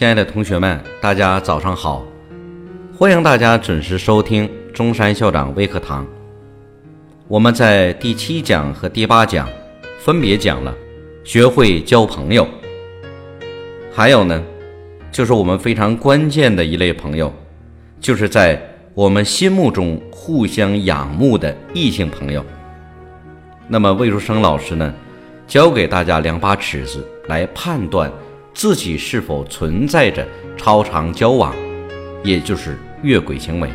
亲爱的同学们，大家早上好！欢迎大家准时收听中山校长微课堂。我们在第七讲和第八讲分别讲了学会交朋友，还有呢，就是我们非常关键的一类朋友，就是在我们心目中互相仰慕的异性朋友。那么魏如生老师呢，教给大家两把尺子来判断。自己是否存在着超常交往，也就是越轨行为？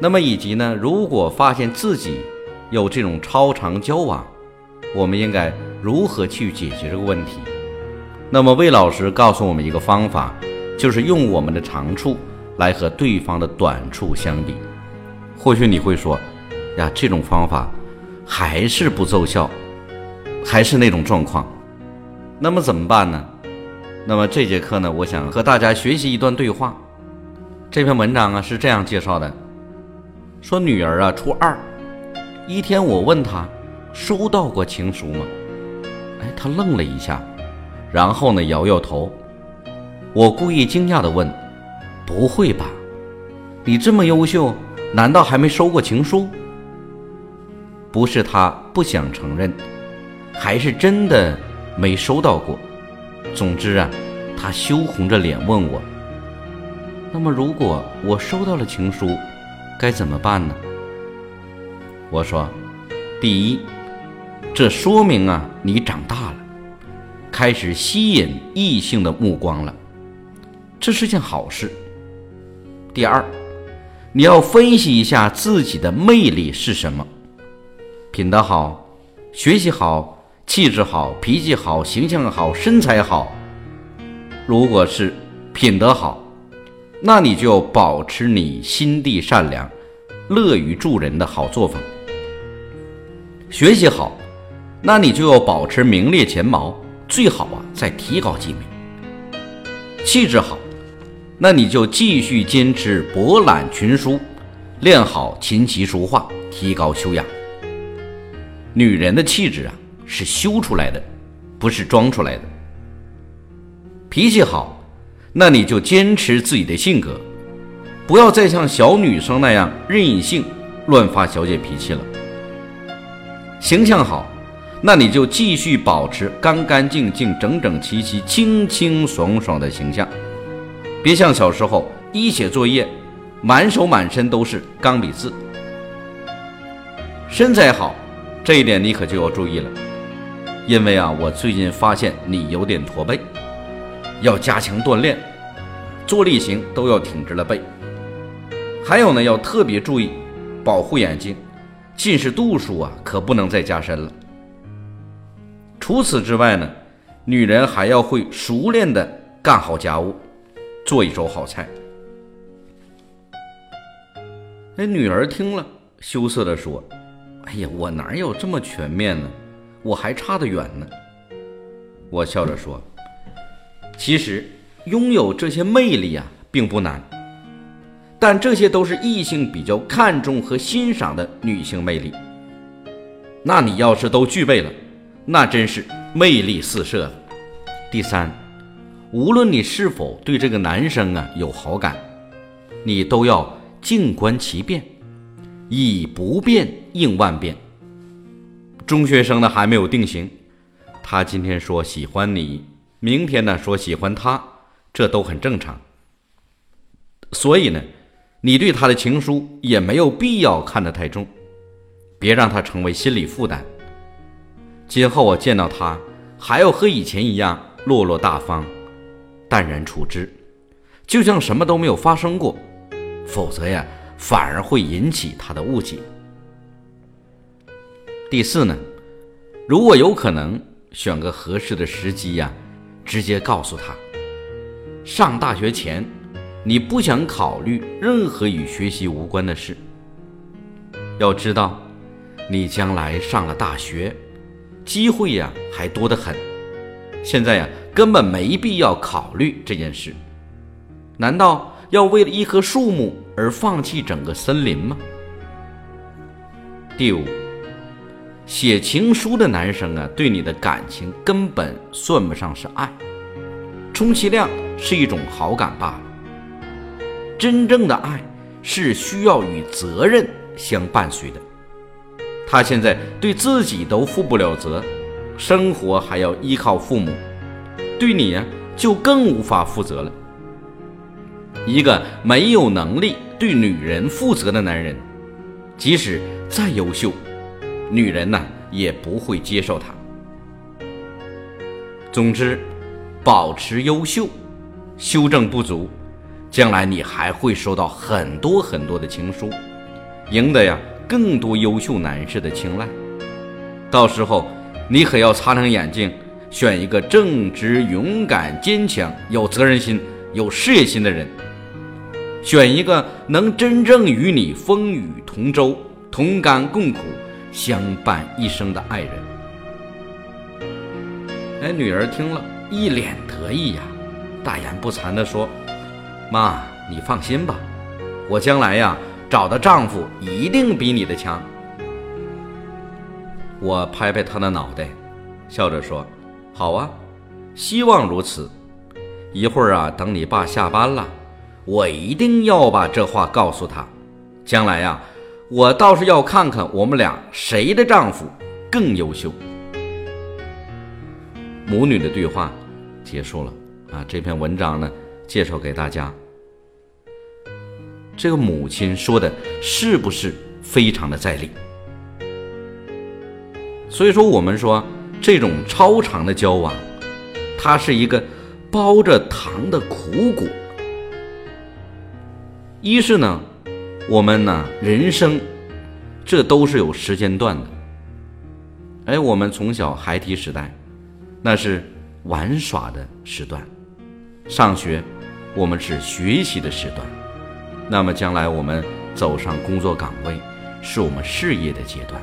那么以及呢？如果发现自己有这种超常交往，我们应该如何去解决这个问题？那么魏老师告诉我们一个方法，就是用我们的长处来和对方的短处相比。或许你会说，呀，这种方法还是不奏效，还是那种状况，那么怎么办呢？那么这节课呢，我想和大家学习一段对话。这篇文章啊是这样介绍的：说女儿啊初二，一天我问她收到过情书吗？哎，她愣了一下，然后呢摇摇头。我故意惊讶地问：不会吧？你这么优秀，难道还没收过情书？不是她不想承认，还是真的没收到过。总之啊，他羞红着脸问我：“那么，如果我收到了情书，该怎么办呢？”我说：“第一，这说明啊，你长大了，开始吸引异性的目光了，这是件好事。第二，你要分析一下自己的魅力是什么，品德好，学习好。”气质好，脾气好，形象好，身材好。如果是品德好，那你就保持你心地善良、乐于助人的好作风。学习好，那你就要保持名列前茅，最好啊再提高几名。气质好，那你就继续坚持博览群书，练好琴棋书画，提高修养。女人的气质啊。是修出来的，不是装出来的。脾气好，那你就坚持自己的性格，不要再像小女生那样任性、乱发小姐脾气了。形象好，那你就继续保持干干净净、整整齐齐、清清爽爽的形象，别像小时候一写作业，满手满身都是钢笔字。身材好，这一点你可就要注意了。因为啊，我最近发现你有点驼背，要加强锻炼，坐立行都要挺直了背。还有呢，要特别注意保护眼睛，近视度数啊可不能再加深了。除此之外呢，女人还要会熟练的干好家务，做一手好菜。那女儿听了，羞涩地说：“哎呀，我哪有这么全面呢？”我还差得远呢，我笑着说：“其实拥有这些魅力啊，并不难，但这些都是异性比较看重和欣赏的女性魅力。那你要是都具备了，那真是魅力四射了。第三，无论你是否对这个男生啊有好感，你都要静观其变，以不变应万变。”中学生呢还没有定型，他今天说喜欢你，明天呢说喜欢他，这都很正常。所以呢，你对他的情书也没有必要看得太重，别让他成为心理负担。今后我见到他，还要和以前一样落落大方、淡然处之，就像什么都没有发生过，否则呀，反而会引起他的误解。第四呢，如果有可能，选个合适的时机呀，直接告诉他，上大学前，你不想考虑任何与学习无关的事。要知道，你将来上了大学，机会呀还多得很，现在呀根本没必要考虑这件事。难道要为了一棵树木而放弃整个森林吗？第五。写情书的男生啊，对你的感情根本算不上是爱，充其量是一种好感罢了。真正的爱是需要与责任相伴随的。他现在对自己都负不了责，生活还要依靠父母，对你呀就更无法负责了。一个没有能力对女人负责的男人，即使再优秀，女人呢也不会接受他。总之，保持优秀，修正不足，将来你还会收到很多很多的情书，赢得呀更多优秀男士的青睐。到时候你可要擦亮眼睛，选一个正直、勇敢、坚强、有责任心、有事业心的人。选一个能真正与你风雨同舟、同甘共苦、相伴一生的爱人。哎，女儿听了一脸得意呀，大言不惭地说：“妈，你放心吧，我将来呀找的丈夫一定比你的强。”我拍拍她的脑袋，笑着说：“好啊，希望如此。一会儿啊，等你爸下班了。”我一定要把这话告诉他，将来呀，我倒是要看看我们俩谁的丈夫更优秀。母女的对话结束了啊，这篇文章呢，介绍给大家。这个母亲说的是不是非常的在理？所以说，我们说这种超长的交往，它是一个包着糖的苦果。一是呢，我们呢人生，这都是有时间段的。哎，我们从小孩提时代，那是玩耍的时段；上学，我们是学习的时段；那么将来我们走上工作岗位，是我们事业的阶段，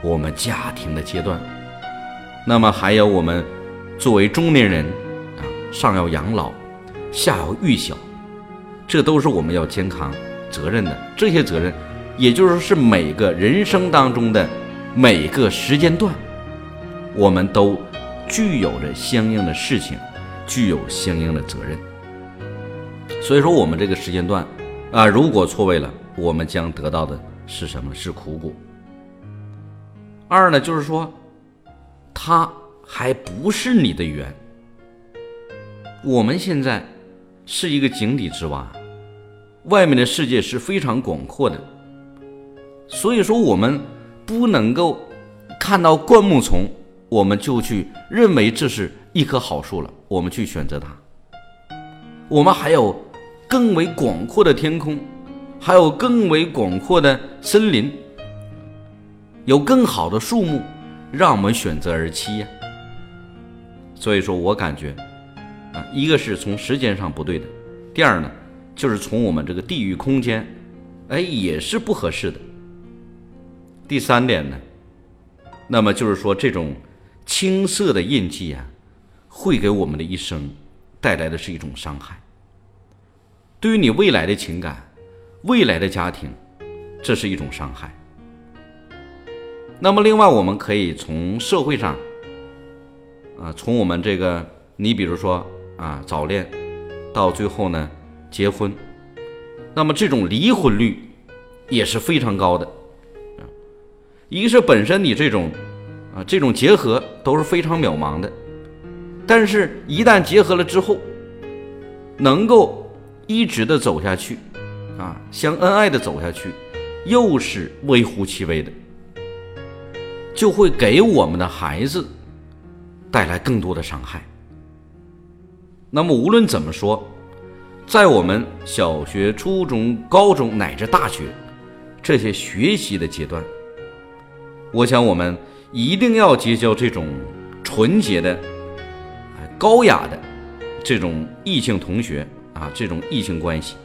我们家庭的阶段。那么还有我们作为中年人啊，上要养老，下要育小。这都是我们要肩扛责任的，这些责任，也就是说是每个人生当中的每个时间段，我们都具有着相应的事情，具有相应的责任。所以说，我们这个时间段啊，如果错位了，我们将得到的是什么？是苦果。二呢，就是说，他还不是你的缘。我们现在是一个井底之蛙。外面的世界是非常广阔的，所以说我们不能够看到灌木丛，我们就去认为这是一棵好树了，我们去选择它。我们还有更为广阔的天空，还有更为广阔的森林，有更好的树木，让我们选择而栖呀。所以说我感觉啊，一个是从时间上不对的，第二呢。就是从我们这个地域空间，哎，也是不合适的。第三点呢，那么就是说这种青涩的印记啊，会给我们的一生带来的是一种伤害。对于你未来的情感、未来的家庭，这是一种伤害。那么另外，我们可以从社会上，啊，从我们这个，你比如说啊，早恋，到最后呢。结婚，那么这种离婚率也是非常高的啊。一是本身你这种啊这种结合都是非常渺茫的，但是一旦结合了之后，能够一直的走下去啊，相恩爱的走下去，又是微乎其微的，就会给我们的孩子带来更多的伤害。那么无论怎么说。在我们小学、初中、高中乃至大学这些学习的阶段，我想我们一定要结交这种纯洁的、高雅的这种异性同学啊，这种异性关系。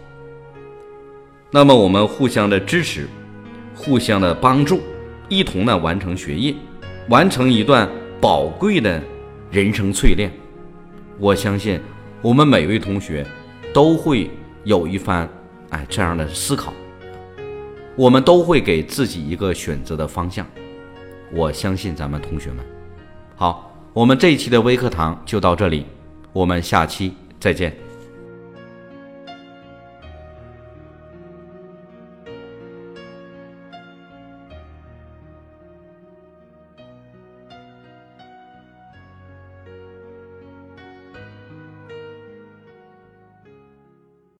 那么我们互相的支持，互相的帮助，一同呢完成学业，完成一段宝贵的人生淬炼。我相信我们每位同学。都会有一番哎这样的思考，我们都会给自己一个选择的方向。我相信咱们同学们，好，我们这一期的微课堂就到这里，我们下期再见。